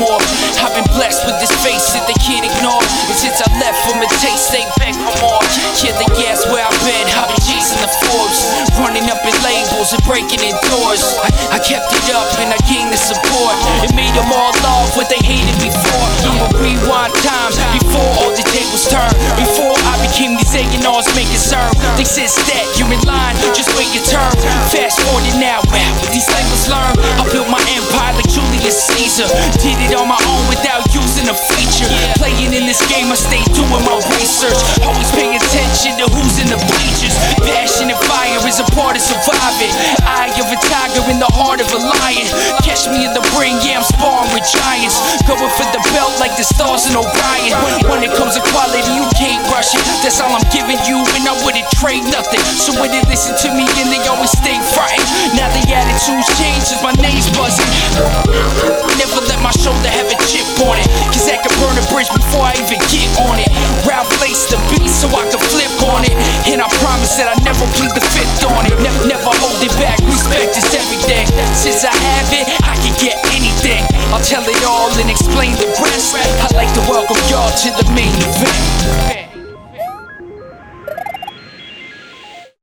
more. I've been blessed with this face that they can't ignore. And since I left from a taste, they beg for more. Yeah, they ask where I've been. I've been chasing the Forbes, running up in labels and breaking in doors. I, I kept it up and I gained the support. It made them all love what they hated before. I'ma rewind time before all the tables turned. Before I became these A&Rs making serve. They said that you're in line, just wait your turn. Fast forward now, Caesar. Did it on my own without using a feature. Playing in this game, I stay doing my research. Always pay attention to who's in the bleachers. Passion and fire is a part of surviving. Eye of a tiger in the heart of a lion. Catch me in the ring, yeah, I'm sparring with giants. Going for the belt like the stars in Orion. When, it comes to quality, you can't rush it. That's all I'm giving you, and I wouldn't trade nothing. So when they listen to me, and they always stay frightened. On it. Ralph laced the beat so I could flip on it. And I promise that I never plead the fifth on it. Never, never hold it back. Respect is everything. Since I have it, I can get anything. I'll tell it all and explain the rest. I'd like to welcome y'all to the main event.